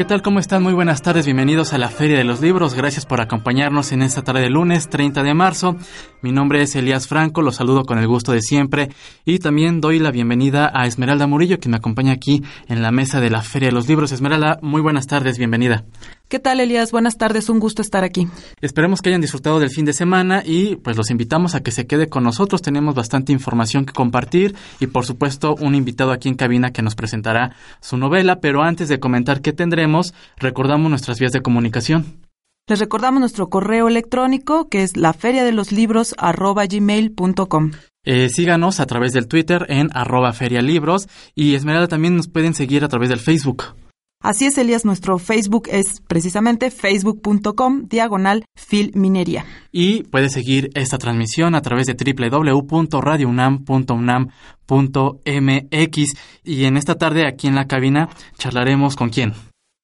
¿Qué tal? ¿Cómo están? Muy buenas tardes. Bienvenidos a la Feria de los Libros. Gracias por acompañarnos en esta tarde de lunes 30 de marzo. Mi nombre es Elías Franco, los saludo con el gusto de siempre y también doy la bienvenida a Esmeralda Murillo que me acompaña aquí en la mesa de la Feria de los Libros. Esmeralda, muy buenas tardes, bienvenida. ¿Qué tal, Elías? Buenas tardes, un gusto estar aquí. Esperemos que hayan disfrutado del fin de semana y pues los invitamos a que se quede con nosotros. Tenemos bastante información que compartir y por supuesto un invitado aquí en cabina que nos presentará su novela, pero antes de comentar qué tendremos, recordamos nuestras vías de comunicación. Les recordamos nuestro correo electrónico que es laferiadeloslibros.gmail.com. Eh, síganos a través del Twitter en arroba ferialibros y Esmeralda también nos pueden seguir a través del Facebook. Así es, Elías, nuestro Facebook es precisamente facebook.com diagonal filminería. Y puedes seguir esta transmisión a través de www.radiounam.unam.mx. Y en esta tarde aquí en la cabina charlaremos con quién.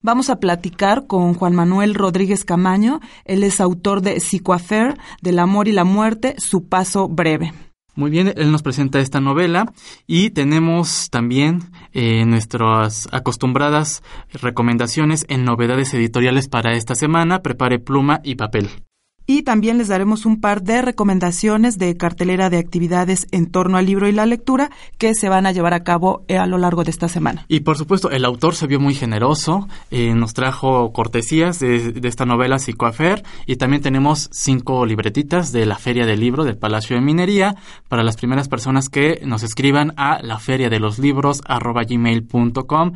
Vamos a platicar con Juan Manuel Rodríguez Camaño. Él es autor de Psicoafer, del amor y la muerte, su paso breve. Muy bien, él nos presenta esta novela y tenemos también eh, nuestras acostumbradas recomendaciones en novedades editoriales para esta semana. Prepare pluma y papel. Y también les daremos un par de recomendaciones de cartelera de actividades en torno al libro y la lectura que se van a llevar a cabo eh, a lo largo de esta semana. Y por supuesto, el autor se vio muy generoso, eh, nos trajo cortesías de, esta novela Psicoafer y también tenemos cinco libretitas de la Feria del Libro del Palacio de Minería para las primeras personas que nos escriban a la feria de los libros gmail.com.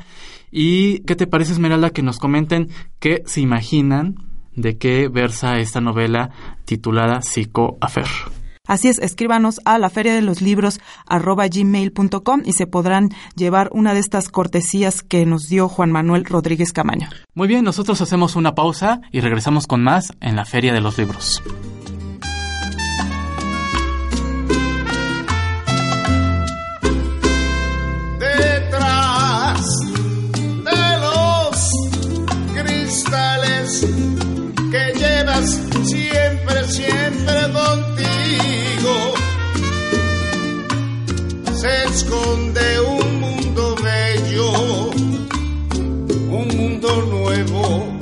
¿Y qué te parece, Esmeralda, que nos comenten qué se imaginan de qué versa esta novela titulada Psicoafer. Así es, escríbanos a la feria de los libros arroba gmail.com y se podrán llevar una de estas cortesías que nos dio Juan Manuel Rodríguez Camaño. Muy bien, nosotros hacemos una pausa y regresamos con más en la feria de los libros. Contigo. Se esconde un mundo bello, un mundo nuevo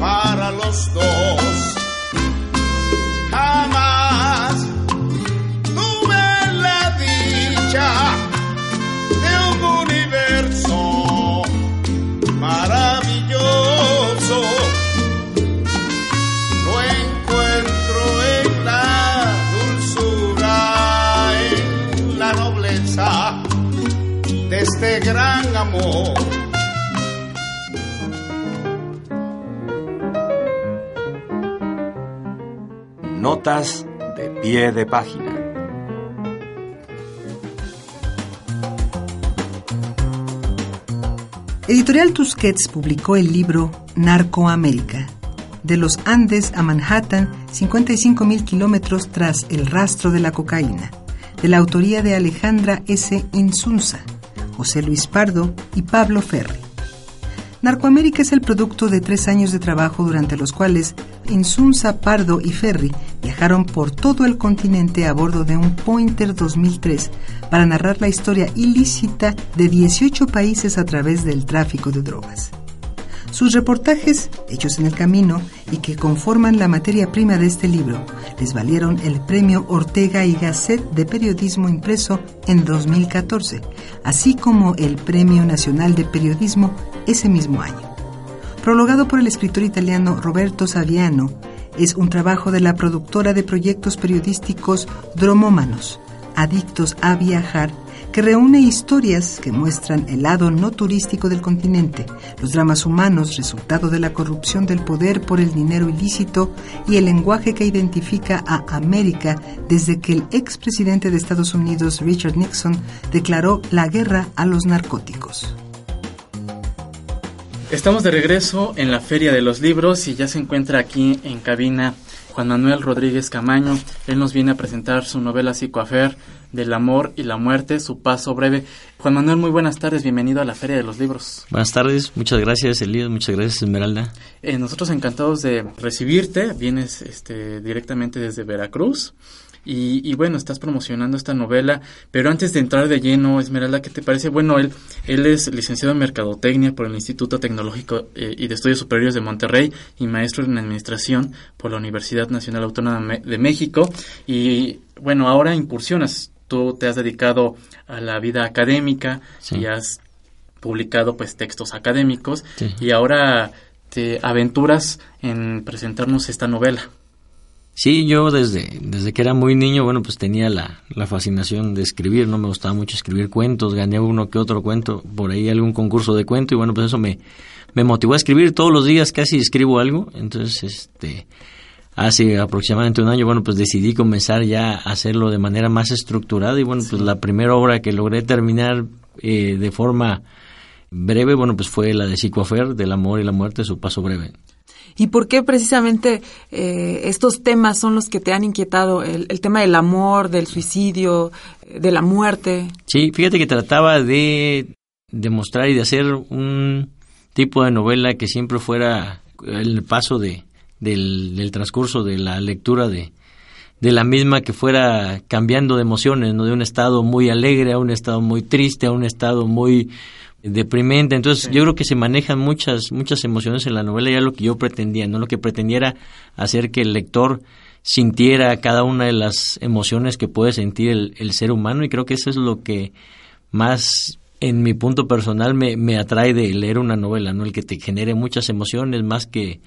para los dos. De pie de página. Editorial Tusquets publicó el libro Narcoamérica. De los Andes a Manhattan, 55 mil kilómetros tras el rastro de la cocaína, de la autoría de Alejandra S. Insunza, José Luis Pardo y Pablo Ferri. Narcoamérica es el producto de tres años de trabajo durante los cuales Insunza, Pardo y Ferri viajaron por todo el continente a bordo de un Pointer 2003 para narrar la historia ilícita de 18 países a través del tráfico de drogas. Sus reportajes, hechos en el camino y que conforman la materia prima de este libro, les valieron el premio Ortega y Gasset de Periodismo Impreso en 2014, así como el Premio Nacional de Periodismo ese mismo año. Prologado por el escritor italiano Roberto Saviano, es un trabajo de la productora de proyectos periodísticos Dromómanos, adictos a viajar, que reúne historias que muestran el lado no turístico del continente, los dramas humanos resultado de la corrupción del poder por el dinero ilícito y el lenguaje que identifica a América desde que el expresidente de Estados Unidos Richard Nixon declaró la guerra a los narcóticos. Estamos de regreso en la Feria de los Libros y ya se encuentra aquí en cabina Juan Manuel Rodríguez Camaño. Él nos viene a presentar su novela Psicoafer del amor y la muerte, su paso breve. Juan Manuel, muy buenas tardes, bienvenido a la Feria de los Libros. Buenas tardes, muchas gracias Elías, muchas gracias Esmeralda. Eh, nosotros encantados de recibirte, vienes este, directamente desde Veracruz. Y, bueno, estás promocionando esta novela, pero antes de entrar de lleno, Esmeralda, ¿qué te parece? Bueno, él, él es licenciado en Mercadotecnia por el Instituto Tecnológico eh, y de Estudios Superiores de Monterrey y maestro en Administración por la Universidad Nacional Autónoma de México. Y bueno, ahora incursionas, tú te has dedicado a la vida académica y has publicado pues textos académicos y ahora te aventuras en presentarnos esta novela. Sí, yo desde, desde que era muy niño, bueno, pues tenía la, la fascinación de escribir, ¿no? Me gustaba mucho escribir cuentos, gané uno que otro cuento, por ahí algún concurso de cuento, y bueno, pues eso me, me motivó a escribir. Todos los días casi escribo algo, entonces, este, hace aproximadamente un año, bueno, pues decidí comenzar ya a hacerlo de manera más estructurada, y bueno, pues la primera obra que logré terminar eh, de forma breve, bueno, pues fue la de Psicoafer, del amor y la muerte, su paso breve. ¿Y por qué precisamente eh, estos temas son los que te han inquietado? El, tema del amor, del suicidio, de la muerte. Sí, fíjate que trataba de demostrar y de hacer un tipo de novela que siempre fuera el paso de, del, transcurso de la lectura de, de la misma que fuera cambiando de emociones, ¿no? de un estado muy alegre a un estado muy triste, a un estado muy deprimente. Entonces, yo creo que se manejan muchas, muchas emociones en la novela, ya lo que yo pretendía, ¿no? Lo que pretendiera hacer que el lector sintiera cada una de las emociones que puede sentir el, ser humano, y creo que eso es lo que más en mi punto personal me, me atrae de leer una novela, ¿no? El que te genere muchas emociones más que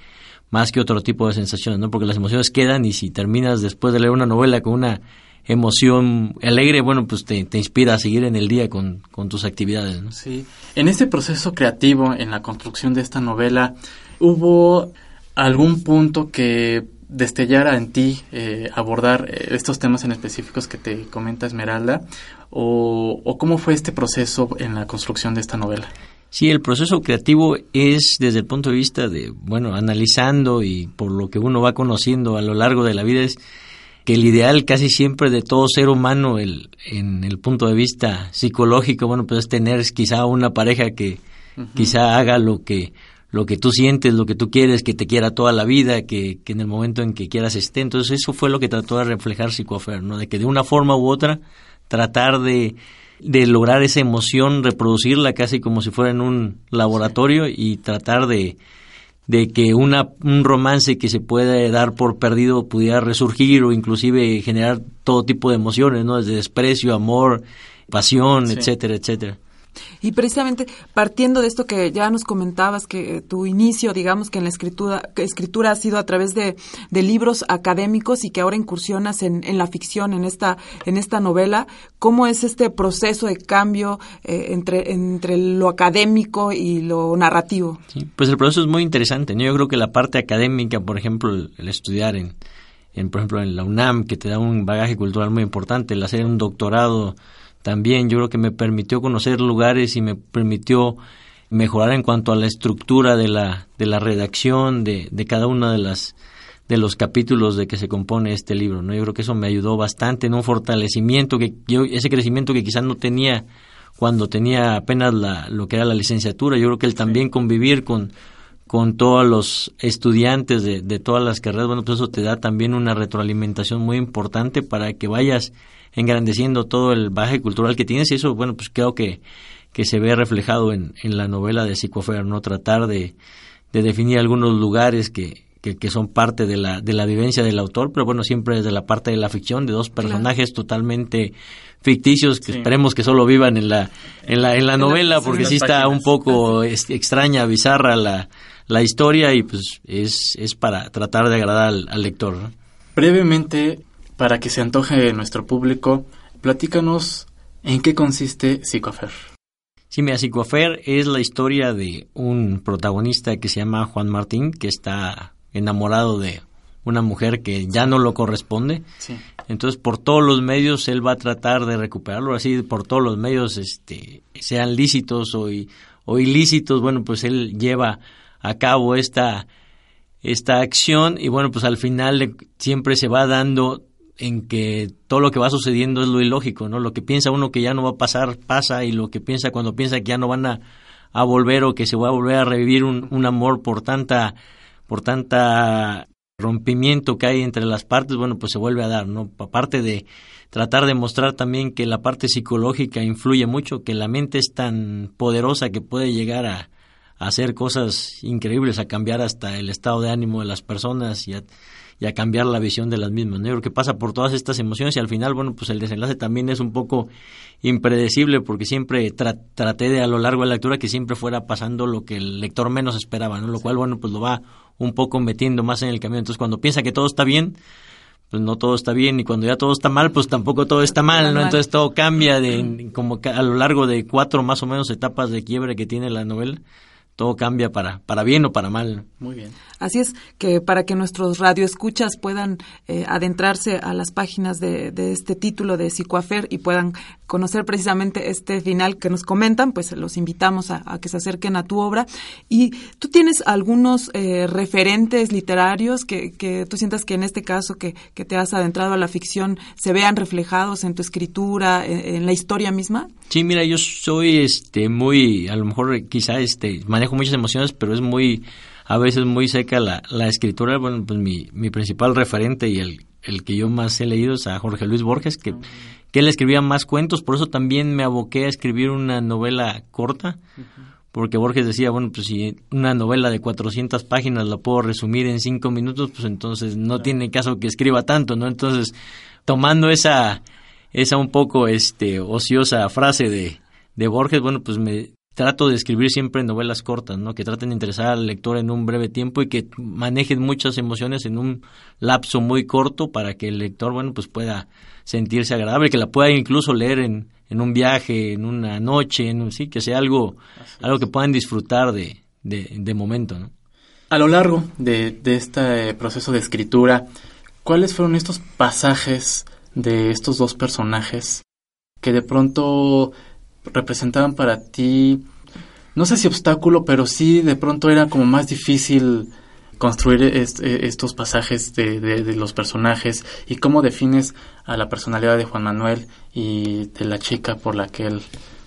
más que otro tipo de sensaciones, ¿no? Porque las emociones quedan y si terminas después de leer una novela con una emoción alegre, bueno, pues te, inspira a seguir en el día con, tus actividades. ¿no? Sí. En este proceso creativo, en la construcción de esta novela, ¿hubo algún punto que destellara en ti eh, abordar eh, estos temas en específicos que te comenta Esmeralda? O, ¿O cómo fue este proceso en la construcción de esta novela? Sí, el proceso creativo es desde el punto de vista de, bueno, analizando y por lo que uno va conociendo a lo largo de la vida es que el ideal casi siempre de todo ser humano el, en el punto de vista psicológico, bueno, pues es tener quizá una pareja que quizá haga lo que lo que tú sientes, lo que tú quieres, que te quiera toda la vida, que, que en el momento en que quieras esté. Entonces eso fue lo que trató de reflejar Psicoafer, ¿no? De que de una forma u otra tratar de, de lograr esa emoción, reproducirla casi como si fuera en un laboratorio y tratar de, de que una, un romance que se puede dar por perdido pudiera resurgir o inclusive generar todo tipo de emociones, ¿no? Desde desprecio, amor, pasión, etcétera, etcétera. Y precisamente partiendo de esto que ya nos comentabas, que tu inicio, digamos que en la escritura, escritura ha sido a través de, libros académicos y que ahora incursionas en, la ficción, en esta, en esta novela, ¿cómo es este proceso de cambio eh, entre, entre lo académico y lo narrativo? pues el proceso es muy interesante. Yo creo que la parte académica, por ejemplo, el, estudiar en, en, por ejemplo, en la UNAM, que te da un bagaje cultural muy importante, el hacer un doctorado también yo creo que me permitió conocer lugares y me permitió mejorar en cuanto a la estructura de la, de la redacción de, de cada una de las de los capítulos de que se compone este libro, ¿no? Yo creo que eso me ayudó bastante en un fortalecimiento que yo ese crecimiento que quizás no tenía cuando tenía apenas la, lo que era la licenciatura. Yo creo que el también convivir con con todos los estudiantes de, de todas las carreras, bueno, pues eso te da también una retroalimentación muy importante para que vayas engrandeciendo todo el baje cultural que tienes y eso, bueno, pues creo que, que se ve reflejado en, en la novela de Psicofer, ¿no? Tratar de, de definir algunos lugares que, que, son parte de la, de la vivencia del autor, pero bueno, siempre desde la parte de la ficción, de dos personajes totalmente ficticios que esperemos que solo vivan en la, en la, en la novela, porque sí está un poco extraña, bizarra la, la historia y pues es, es para tratar de agradar al, al lector. ¿no? Brevemente, para que se antoje nuestro público, platícanos en qué consiste Psicoafer. Sí, mira, Psicoafer es la historia de un protagonista que se llama Juan Martín, que está enamorado de una mujer que ya no lo corresponde. Entonces, por todos los medios, él va a tratar de recuperarlo, así por todos los medios, este, sean lícitos o, o ilícitos, bueno, pues él lleva a cabo esta, esta acción y bueno, pues al final siempre se va dando en que todo lo que va sucediendo es lo ilógico, ¿no? Lo que piensa uno que ya no va a pasar, pasa, y lo que piensa cuando piensa que ya no van a, a volver o que se va a volver a revivir un, un amor por tanta, por tanta rompimiento que hay entre las partes, bueno, pues se vuelve a dar, ¿no? Aparte de tratar de mostrar también que la parte psicológica influye mucho, que la mente es tan poderosa que puede llegar a, a hacer cosas increíbles, a cambiar hasta el estado de ánimo de las personas y a, y a cambiar la visión de las mismas. ¿no? Yo creo que pasa por todas estas emociones y al final, bueno, pues el desenlace también es un poco impredecible porque siempre traté de a lo largo de la lectura que siempre fuera pasando lo que el lector menos esperaba, ¿no? Lo cual, bueno, pues lo va un poco metiendo más en el camino. Entonces, cuando piensa que todo está bien, pues no todo está bien y cuando ya todo está mal, pues tampoco todo está mal, ¿no? Entonces todo cambia de como a lo largo de cuatro más o menos etapas de quiebre que tiene la novela todo cambia para, para bien o para mal. Muy bien. Así es, que para que nuestros radioescuchas puedan eh, adentrarse a las páginas de, de, este título de Psicoafer y puedan conocer precisamente este final que nos comentan, pues los invitamos a, a que se acerquen a tu obra. Y tú tienes algunos eh, referentes literarios que, que, tú sientas que en este caso que, que, te has adentrado a la ficción se vean reflejados en tu escritura, en, en la historia misma. Sí, mira, yo soy este muy, a lo mejor quizá este manejo muchas emociones, pero es muy a veces muy seca la, la escritura. Bueno, pues mi, mi principal referente y el, el que yo más he leído es a Jorge Luis Borges, que, que él escribía más cuentos, por eso también me aboqué a escribir una novela corta, porque Borges decía, bueno, pues si una novela de 400 páginas la puedo resumir en cinco minutos, pues entonces no tiene caso que escriba tanto, ¿no? Entonces, tomando esa, esa un poco este, ociosa frase de, de Borges, bueno, pues me, trato de escribir siempre novelas cortas, ¿no? Que traten de interesar al lector en un breve tiempo y que manejen muchas emociones en un lapso muy corto para que el lector, bueno, pues pueda sentirse agradable, que la pueda incluso leer en, en un viaje, en una noche, en un, sí, que sea algo, algo que puedan disfrutar de, de, de momento, ¿no? A lo largo de, de este proceso de escritura, ¿cuáles fueron estos pasajes de estos dos personajes que de pronto representaban para ti, no sé si obstáculo, pero sí de pronto era como más difícil construir estos pasajes de, de, los personajes y cómo defines a la personalidad de Juan Manuel y de la chica por la que él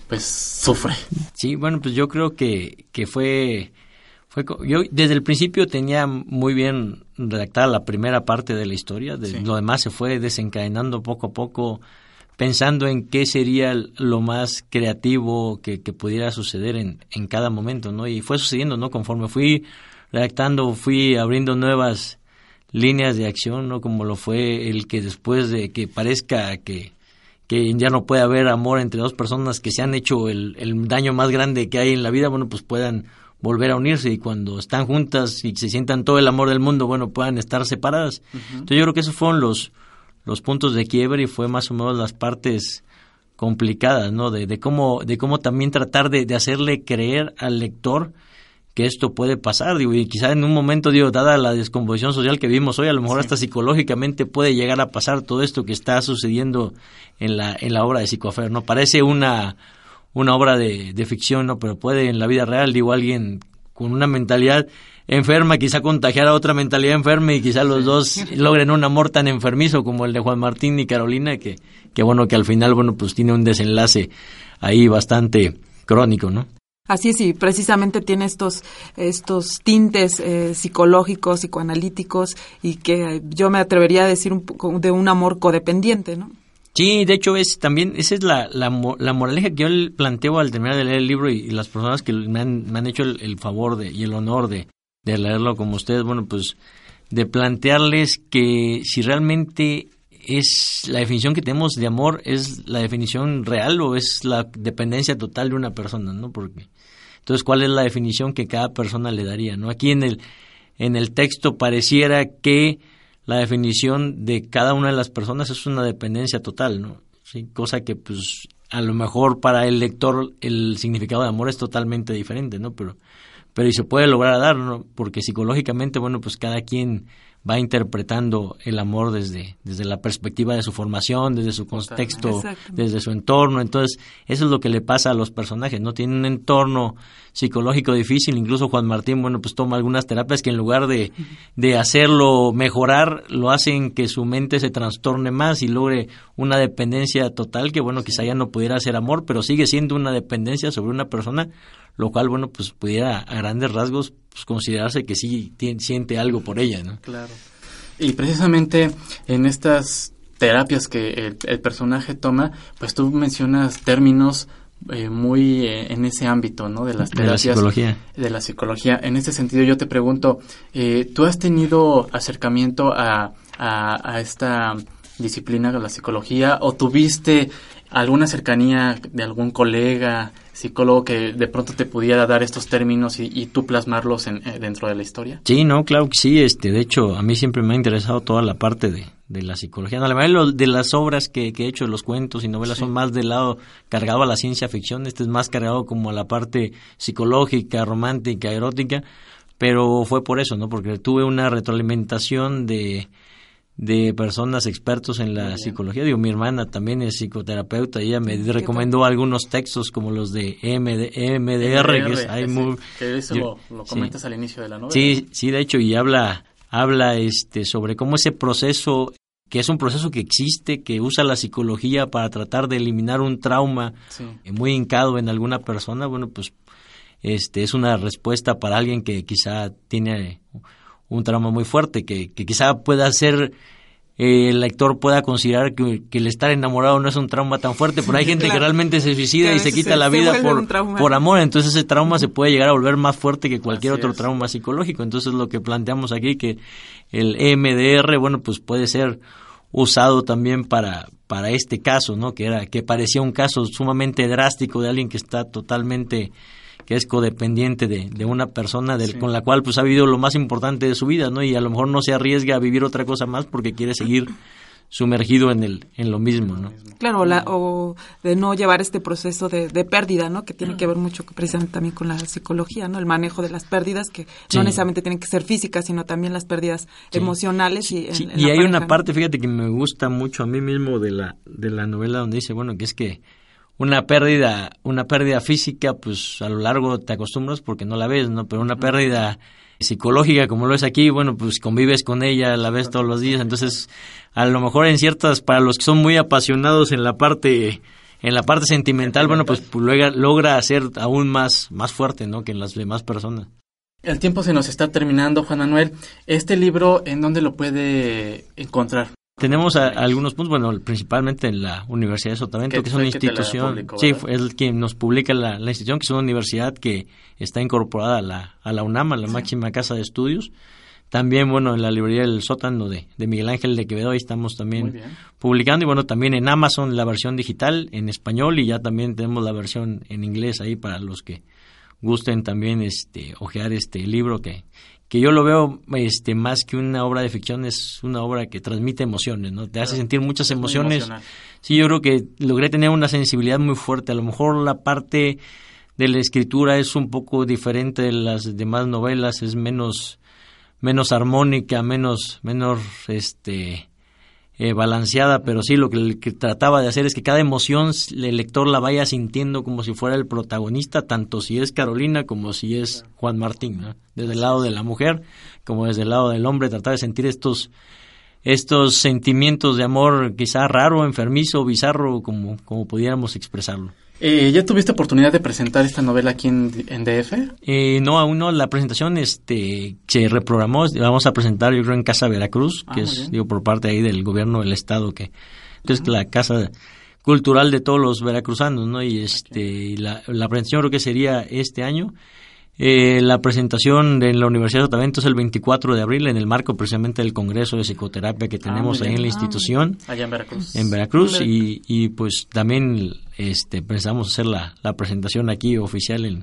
pues sufre. Sí, bueno, pues yo creo que, que fue, fue yo desde el principio tenía muy bien redactada la primera parte de la historia, de, sí. lo demás se fue desencadenando poco a poco pensando en qué sería lo más creativo que, que pudiera suceder en, en, cada momento, ¿no? Y fue sucediendo, ¿no? Conforme fui redactando, fui abriendo nuevas líneas de acción, ¿no? Como lo fue el que después de que parezca que, que ya no puede haber amor entre dos personas que se han hecho el, el daño más grande que hay en la vida, bueno, pues puedan volver a unirse y cuando están juntas y se sientan todo el amor del mundo, bueno, puedan estar separadas. Uh -huh. Entonces yo creo que esos fueron los los puntos de quiebre y fue más o menos las partes complicadas, ¿no? De, de cómo, de cómo también tratar de, de, hacerle creer al lector que esto puede pasar, digo, y quizá en un momento, digo, dada la descomposición social que vivimos hoy, a lo mejor sí. hasta psicológicamente puede llegar a pasar todo esto que está sucediendo en la, en la obra de Psicoafer, ¿no? Parece una, una obra de, de ficción, ¿no? Pero puede en la vida real, digo, alguien con una mentalidad enferma, quizá contagiar a otra mentalidad enferma y quizá los dos logren un amor tan enfermizo como el de Juan Martín y Carolina, que, que bueno, que al final, bueno, pues tiene un desenlace ahí bastante crónico, ¿no? Así es, y precisamente tiene estos, estos tintes eh, psicológicos, psicoanalíticos, y que yo me atrevería a decir un poco de un amor codependiente, ¿no? Sí, de hecho es también, esa es la, la, la moraleja que yo planteo al terminar de leer el libro y, las personas que me han, me han hecho el, el favor de, y el honor de, de leerlo como ustedes, bueno, pues de plantearles que si realmente es la definición que tenemos de amor es la definición real o es la dependencia total de una persona, ¿no? Porque entonces cuál es la definición que cada persona le daría, ¿no? Aquí en el en el texto pareciera que la definición de cada una de las personas es una dependencia total, ¿no? Sí, cosa que pues a lo mejor para el lector el significado de amor es totalmente diferente, ¿no? Pero pero y se puede lograr dar, ¿no? Porque psicológicamente, bueno, pues cada quien va interpretando el amor desde, desde la perspectiva de su formación, desde su contexto, desde su entorno. Entonces, eso es lo que le pasa a los personajes, ¿no? Tienen un entorno psicológico difícil, incluso Juan Martín, bueno, pues toma algunas terapias que en lugar de, de hacerlo mejorar, lo hacen que su mente se trastorne más y logre una dependencia total que, bueno, quizá ya no pudiera ser amor, pero sigue siendo una dependencia sobre una persona lo cual, bueno, pues pudiera a grandes rasgos pues, considerarse que sí siente algo por ella, ¿no? Claro. Y precisamente en estas terapias que el, personaje toma, pues tú mencionas términos eh, muy eh, en ese ámbito, ¿no? De las terapias. De la psicología. De la psicología. En ese sentido, yo te pregunto, eh, ¿tú has tenido acercamiento a, a, a esta disciplina de la psicología o tuviste alguna cercanía de algún colega psicólogo que de pronto te pudiera dar estos términos y, tú plasmarlos en, eh, dentro de la historia? Sí, no, claro que sí. Este, de hecho, a mí siempre me ha interesado toda la parte de, de la psicología. No, la mayoría de las obras que, he hecho, los cuentos y novelas, son más del lado cargado a la ciencia ficción. Este es más cargado como a la parte psicológica, romántica, erótica. Pero fue por eso, ¿no? Porque tuve una retroalimentación de de personas expertos en la psicología. Digo, mi hermana también es psicoterapeuta y ella me recomendó algunos textos como los de MDR, que es hay muy, eso lo, comentas al inicio de la novela. Sí, sí, de hecho, y habla habla este sobre cómo ese proceso que es un proceso que existe, que usa la psicología para tratar de eliminar un trauma muy hincado en alguna persona, bueno, pues este es una respuesta para alguien que quizá tiene un trauma muy fuerte, que, que quizá pueda ser eh, el lector pueda considerar que, el estar enamorado no es un trauma tan fuerte, pero hay gente que realmente se suicida y se quita la vida por, por amor, entonces ese trauma se puede llegar a volver más fuerte que cualquier otro trauma psicológico. Entonces lo que planteamos aquí, que el MDR, bueno, pues puede ser usado también para, para este caso, ¿no? Que era, que parecía un caso sumamente drástico de alguien que está totalmente que es codependiente de, de una persona del, con la cual pues ha vivido lo más importante de su vida, ¿no? Y a lo mejor no se arriesga a vivir otra cosa más porque quiere seguir sumergido en el en lo mismo, ¿no? Claro, la, o de no llevar este proceso de, de, pérdida, ¿no? Que tiene que ver mucho precisamente también con la psicología, ¿no? El manejo de las pérdidas que no necesariamente tienen que ser físicas, sino también las pérdidas emocionales y y hay una parte, fíjate que me gusta mucho a mí mismo de la de la novela donde dice, bueno, que es que una pérdida, una pérdida física, pues a lo largo te acostumbras porque no la ves, ¿no? Pero una pérdida psicológica como lo es aquí, bueno, pues convives con ella, la ves todos los días, entonces a lo mejor en ciertas, para los que son muy apasionados en la parte, en la parte sentimental, bueno, pues, pues logra, logra ser aún más, más fuerte, ¿no? Que en las demás personas. El tiempo se nos está terminando, Juan Manuel. Este libro, ¿en dónde lo puede encontrar? Tenemos algunos puntos, bueno, principalmente en la Universidad de Sotavento, que es una institución, sí, es que nos publica la, institución, que es una universidad que está incorporada a la, a la UNAM, a la máxima casa de estudios. También, bueno, en la librería del sótano de, de Miguel Ángel de Quevedo, ahí estamos también publicando. Y bueno, también en Amazon la versión digital en español y ya también tenemos la versión en inglés ahí para los que gusten también este ojear este libro que que yo lo veo este más que una obra de ficción es una obra que transmite emociones, ¿no? Te hace sentir muchas emociones. Sí, yo creo que logré tener una sensibilidad muy fuerte. A lo mejor la parte de la escritura es un poco diferente de las demás novelas, es menos menos armónica, menos menos este eh, balanceada, pero sí lo que, trataba de hacer es que cada emoción el lector la vaya sintiendo como si fuera el protagonista, tanto si es Carolina como si es Juan Martín, desde el lado de la mujer como desde el lado del hombre, tratar de sentir estos estos sentimientos de amor quizá raro, enfermizo, bizarro, como, como pudiéramos expresarlo. Eh, ¿Ya tuviste oportunidad de presentar esta novela aquí en, DF? Eh, no, aún no. La presentación este, se reprogramó. Vamos a presentar, yo creo, en Casa Veracruz, ah, que es digo, por parte ahí del gobierno del Estado, que es la casa cultural de todos los veracruzanos, ¿no? Y, este, la, la presentación creo que sería este año. Eh, la presentación en la Universidad de Otavento es el 24 de abril en el marco precisamente del Congreso de Psicoterapia que ah, tenemos ahí en la institución. allá en Veracruz. En Veracruz y, y pues también este, pensamos hacer la, la presentación aquí oficial en,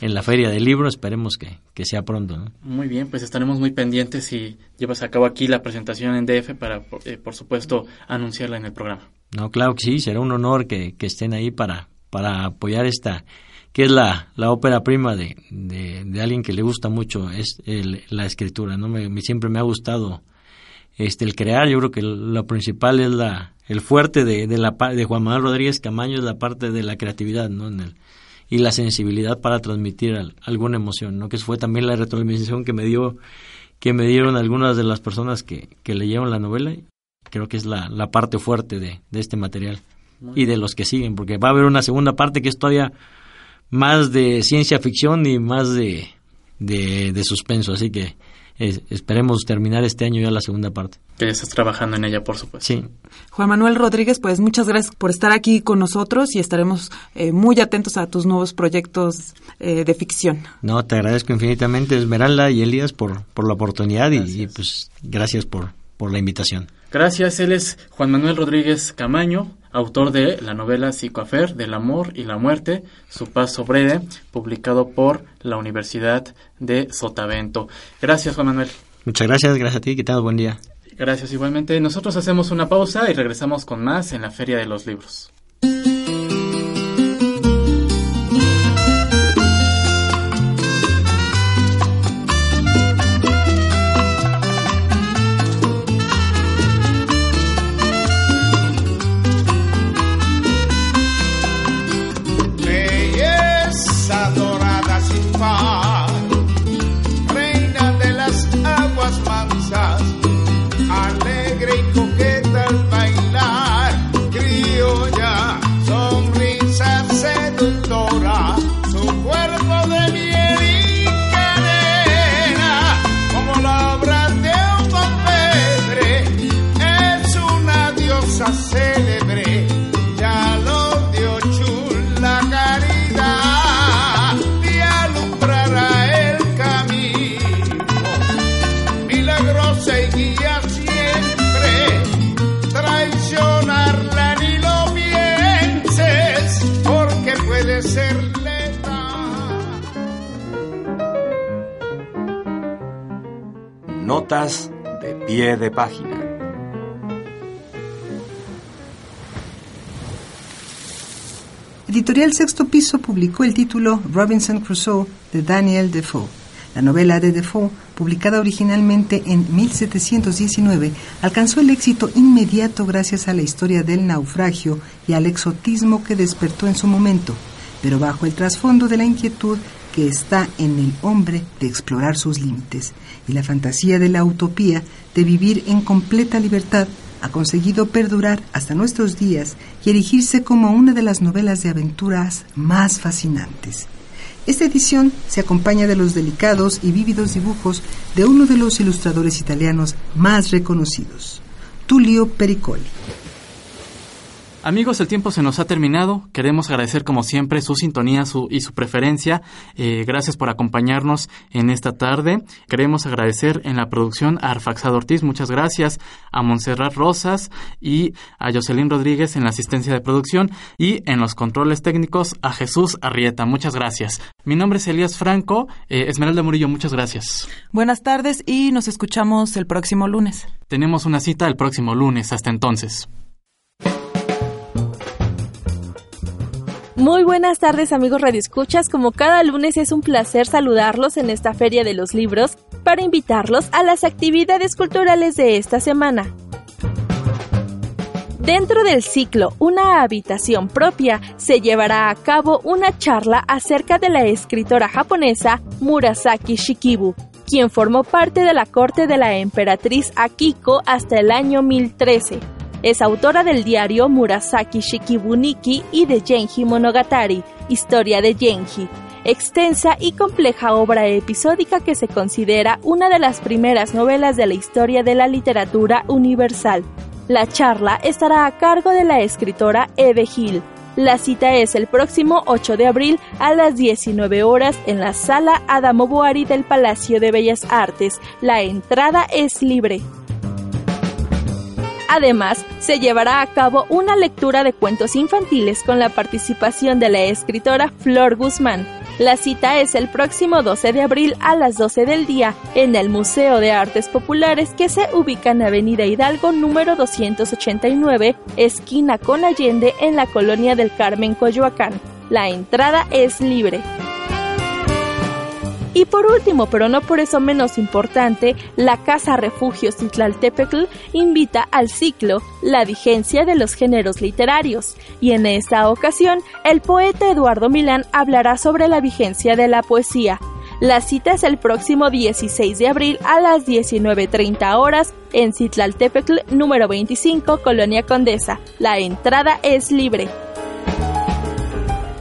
en la Feria del Libro. Esperemos que, que sea pronto. Muy bien, pues estaremos muy pendientes si llevas a cabo aquí la presentación en DF para, eh, por supuesto, anunciarla en el programa. No, claro que sí, será un honor que, que estén ahí para, para apoyar esta que es la, la ópera prima de, de, alguien que le gusta mucho es la escritura, ¿no? Me, siempre me ha gustado este el crear. Yo creo que lo principal es la el fuerte de, de la de Juan Manuel Rodríguez Camaño es la parte de la creatividad, ¿no? En el, y la sensibilidad para transmitir alguna emoción, ¿no? Que fue también la retroalimentación que me dio que me dieron algunas de las personas que, que leyeron la novela. Creo que es la, la parte fuerte de, de este material y de los que siguen, porque va a haber una segunda parte que es todavía más de ciencia ficción y más de, de, suspenso, así que esperemos terminar este año ya la segunda parte. Que ya estás trabajando en ella, por supuesto. Sí. Juan Manuel Rodríguez, pues muchas gracias por estar aquí con nosotros y estaremos eh, muy atentos a tus nuevos proyectos eh, de ficción. No, te agradezco infinitamente, Esmeralda y Elías, por, por la oportunidad y, pues gracias por, por la invitación. Gracias, él es Juan Manuel Rodríguez Camaño, autor de la novela Psicoafer del amor y la muerte, su paso breve, publicado por la Universidad de Sotavento. Gracias, Juan Manuel. Muchas gracias, gracias a ti, que tengas buen día. Gracias igualmente. Nosotros hacemos una pausa y regresamos con más en la Feria de los Libros. De pie de página. Editorial Sexto Piso publicó el título Robinson Crusoe de Daniel Defoe. La novela de Defoe, publicada originalmente en 1719, alcanzó el éxito inmediato gracias a la historia del naufragio y al exotismo que despertó en su momento, pero bajo el trasfondo de la inquietud que está en el hombre de explorar sus límites y la fantasía de la utopía de vivir en completa libertad ha conseguido perdurar hasta nuestros días y erigirse como una de las novelas de aventuras más fascinantes. Esta edición se acompaña de los delicados y vívidos dibujos de uno de los ilustradores italianos más reconocidos, Tullio Pericoli. Amigos, el tiempo se nos ha terminado. Queremos agradecer como siempre su sintonía y su preferencia. Eh, gracias por acompañarnos en esta tarde. Queremos agradecer en la producción a Arfaxado Ortiz, muchas gracias, a Montserrat Rosas y a Jocelyn Rodríguez en la asistencia de producción y en los controles técnicos a Jesús Arrieta, muchas gracias. Mi nombre es Elías Franco. Eh, Esmeralda Murillo, muchas gracias. Buenas tardes y nos escuchamos el próximo lunes. Tenemos una cita el próximo lunes. Hasta entonces. Muy buenas tardes amigos radioescuchas, como cada lunes es un placer saludarlos en esta Feria de los Libros para invitarlos a las actividades culturales de esta semana. Dentro del ciclo Una habitación propia se llevará a cabo una charla acerca de la escritora japonesa Murasaki Shikibu, quien formó parte de la corte de la emperatriz Akiko hasta el año 1013 es autora del diario Murasaki Shikibuniki y de Genji Monogatari, Historia de Genji, extensa y compleja obra episódica que se considera una de las primeras novelas de la historia de la literatura universal. La charla estará a cargo de la escritora Eve Hill. La cita es el próximo 8 de abril a las 19 horas en la sala Adamo Boari del Palacio de Bellas Artes. La entrada es libre. Además, se llevará a cabo una lectura de cuentos infantiles con la participación de la escritora Flor Guzmán. La cita es el próximo 12 de abril a las 12 del día en el Museo de Artes Populares que se ubica en Avenida Hidalgo número 289, esquina con Allende en la colonia del Carmen Coyoacán. La entrada es libre. Y por último, pero no por eso menos importante, la Casa Refugio Citlaltépetl invita al ciclo La vigencia de los géneros literarios. Y en esta ocasión, el poeta Eduardo Milán hablará sobre la vigencia de la poesía. La cita es el próximo 16 de abril a las 19.30 horas en Citlaltépetl número 25, Colonia Condesa. La entrada es libre.